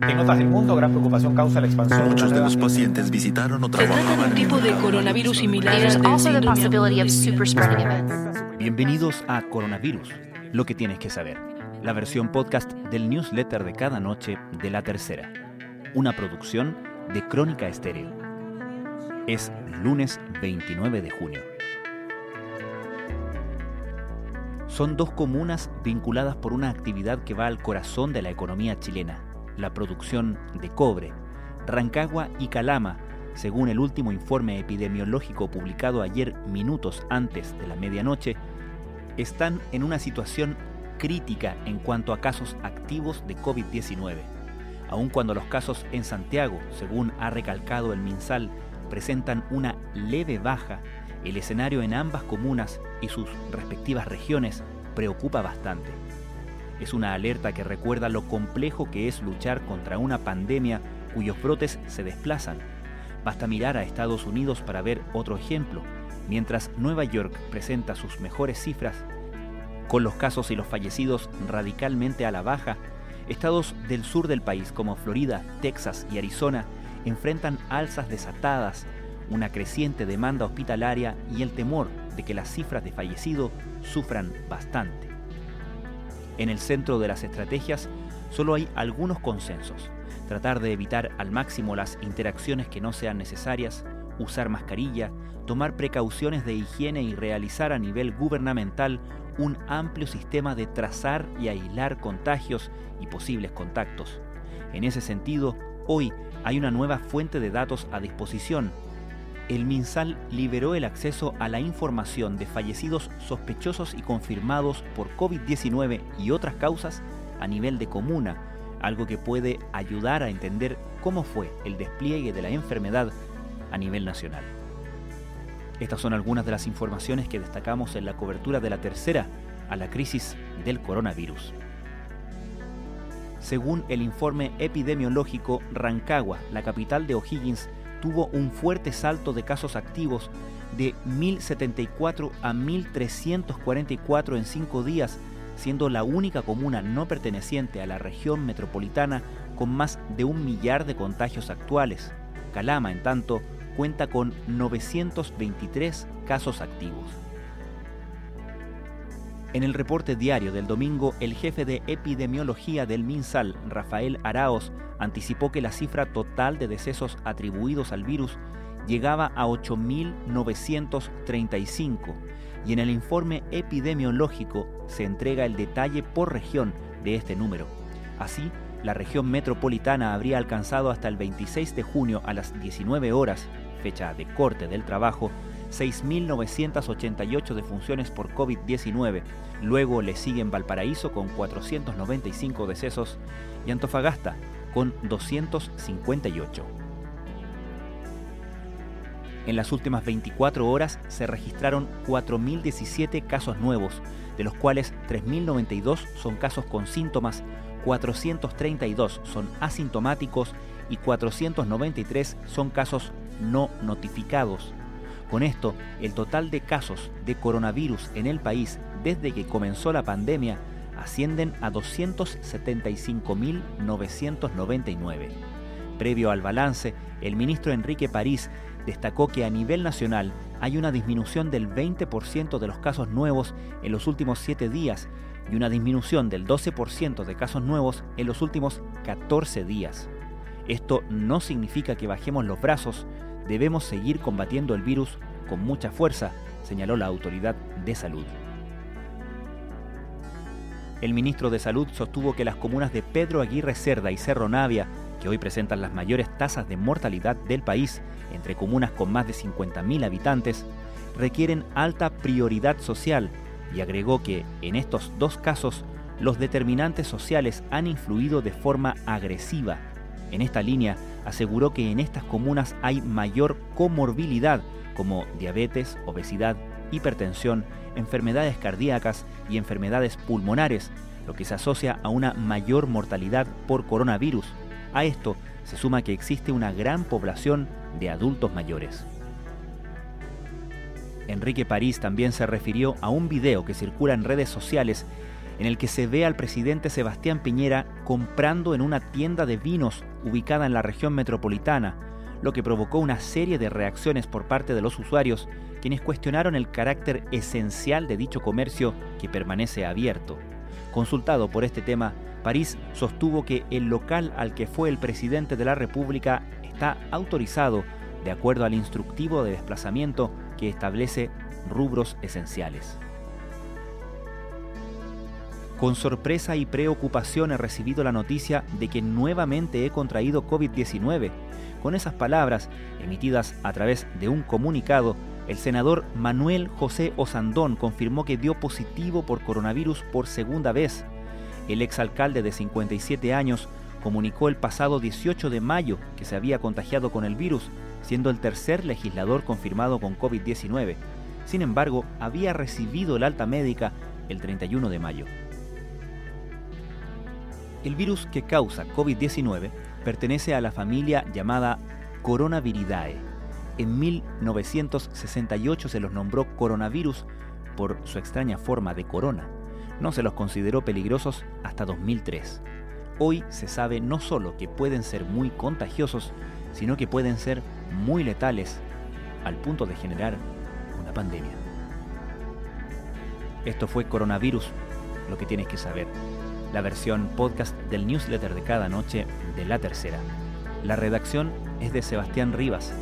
En otras del mundo, gran preocupación causa la expansión. Muchos de los pacientes visitaron o de un tipo de coronavirus similar. Bienvenidos a Coronavirus, lo que tienes que saber, la versión podcast del newsletter de cada noche de La Tercera, una producción de Crónica Estéreo. Es lunes 29 de junio. Son dos comunas vinculadas por una actividad que va al corazón de la economía chilena, la producción de cobre. Rancagua y Calama, según el último informe epidemiológico publicado ayer minutos antes de la medianoche, están en una situación crítica en cuanto a casos activos de COVID-19, aun cuando los casos en Santiago, según ha recalcado el MinSal, presentan una leve baja, el escenario en ambas comunas y sus respectivas regiones preocupa bastante. Es una alerta que recuerda lo complejo que es luchar contra una pandemia cuyos brotes se desplazan. Basta mirar a Estados Unidos para ver otro ejemplo. Mientras Nueva York presenta sus mejores cifras, con los casos y los fallecidos radicalmente a la baja, estados del sur del país como Florida, Texas y Arizona enfrentan alzas desatadas, una creciente demanda hospitalaria y el temor de que las cifras de fallecidos sufran bastante. En el centro de las estrategias solo hay algunos consensos. Tratar de evitar al máximo las interacciones que no sean necesarias, usar mascarilla, tomar precauciones de higiene y realizar a nivel gubernamental un amplio sistema de trazar y aislar contagios y posibles contactos. En ese sentido, hoy hay una nueva fuente de datos a disposición. El MinSal liberó el acceso a la información de fallecidos sospechosos y confirmados por COVID-19 y otras causas a nivel de comuna, algo que puede ayudar a entender cómo fue el despliegue de la enfermedad a nivel nacional. Estas son algunas de las informaciones que destacamos en la cobertura de la tercera a la crisis del coronavirus. Según el informe epidemiológico, Rancagua, la capital de O'Higgins, tuvo un fuerte salto de casos activos de 1.074 a 1.344 en cinco días, siendo la única comuna no perteneciente a la región metropolitana con más de un millar de contagios actuales. Calama, en tanto, cuenta con 923 casos activos. En el reporte diario del domingo, el jefe de epidemiología del MinSal, Rafael Araos, anticipó que la cifra total de decesos atribuidos al virus llegaba a 8.935 y en el informe epidemiológico se entrega el detalle por región de este número. Así, la región metropolitana habría alcanzado hasta el 26 de junio a las 19 horas, fecha de corte del trabajo, 6.988 defunciones por COVID-19. Luego le siguen Valparaíso con 495 decesos y Antofagasta con 258. En las últimas 24 horas se registraron 4.017 casos nuevos, de los cuales 3.092 son casos con síntomas, 432 son asintomáticos y 493 son casos no notificados. Con esto, el total de casos de coronavirus en el país desde que comenzó la pandemia ascienden a 275.999. Previo al balance, el ministro Enrique París destacó que a nivel nacional hay una disminución del 20% de los casos nuevos en los últimos 7 días y una disminución del 12% de casos nuevos en los últimos 14 días. Esto no significa que bajemos los brazos, debemos seguir combatiendo el virus con mucha fuerza, señaló la autoridad de salud. El ministro de Salud sostuvo que las comunas de Pedro Aguirre Cerda y Cerro Navia, que hoy presentan las mayores tasas de mortalidad del país, entre comunas con más de 50.000 habitantes, requieren alta prioridad social y agregó que, en estos dos casos, los determinantes sociales han influido de forma agresiva. En esta línea, aseguró que en estas comunas hay mayor comorbilidad como diabetes, obesidad, hipertensión, enfermedades cardíacas y enfermedades pulmonares, lo que se asocia a una mayor mortalidad por coronavirus. A esto se suma que existe una gran población de adultos mayores. Enrique París también se refirió a un video que circula en redes sociales en el que se ve al presidente Sebastián Piñera comprando en una tienda de vinos ubicada en la región metropolitana, lo que provocó una serie de reacciones por parte de los usuarios, quienes cuestionaron el carácter esencial de dicho comercio que permanece abierto. Consultado por este tema, París sostuvo que el local al que fue el presidente de la República está autorizado de acuerdo al instructivo de desplazamiento que establece rubros esenciales. Con sorpresa y preocupación he recibido la noticia de que nuevamente he contraído COVID-19. Con esas palabras, emitidas a través de un comunicado, el senador Manuel José Osandón confirmó que dio positivo por coronavirus por segunda vez. El exalcalde de 57 años comunicó el pasado 18 de mayo que se había contagiado con el virus, siendo el tercer legislador confirmado con COVID-19. Sin embargo, había recibido el alta médica el 31 de mayo. El virus que causa COVID-19 pertenece a la familia llamada Coronaviridae. En 1968 se los nombró coronavirus por su extraña forma de corona. No se los consideró peligrosos hasta 2003. Hoy se sabe no solo que pueden ser muy contagiosos, sino que pueden ser muy letales al punto de generar una pandemia. Esto fue Coronavirus, lo que tienes que saber la versión podcast del newsletter de cada noche de La Tercera. La redacción es de Sebastián Rivas,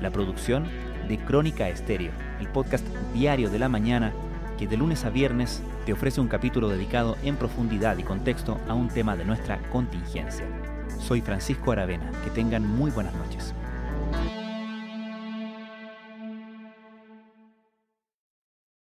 la producción de Crónica Estéreo, el podcast diario de la mañana que de lunes a viernes te ofrece un capítulo dedicado en profundidad y contexto a un tema de nuestra contingencia. Soy Francisco Aravena, que tengan muy buenas noches.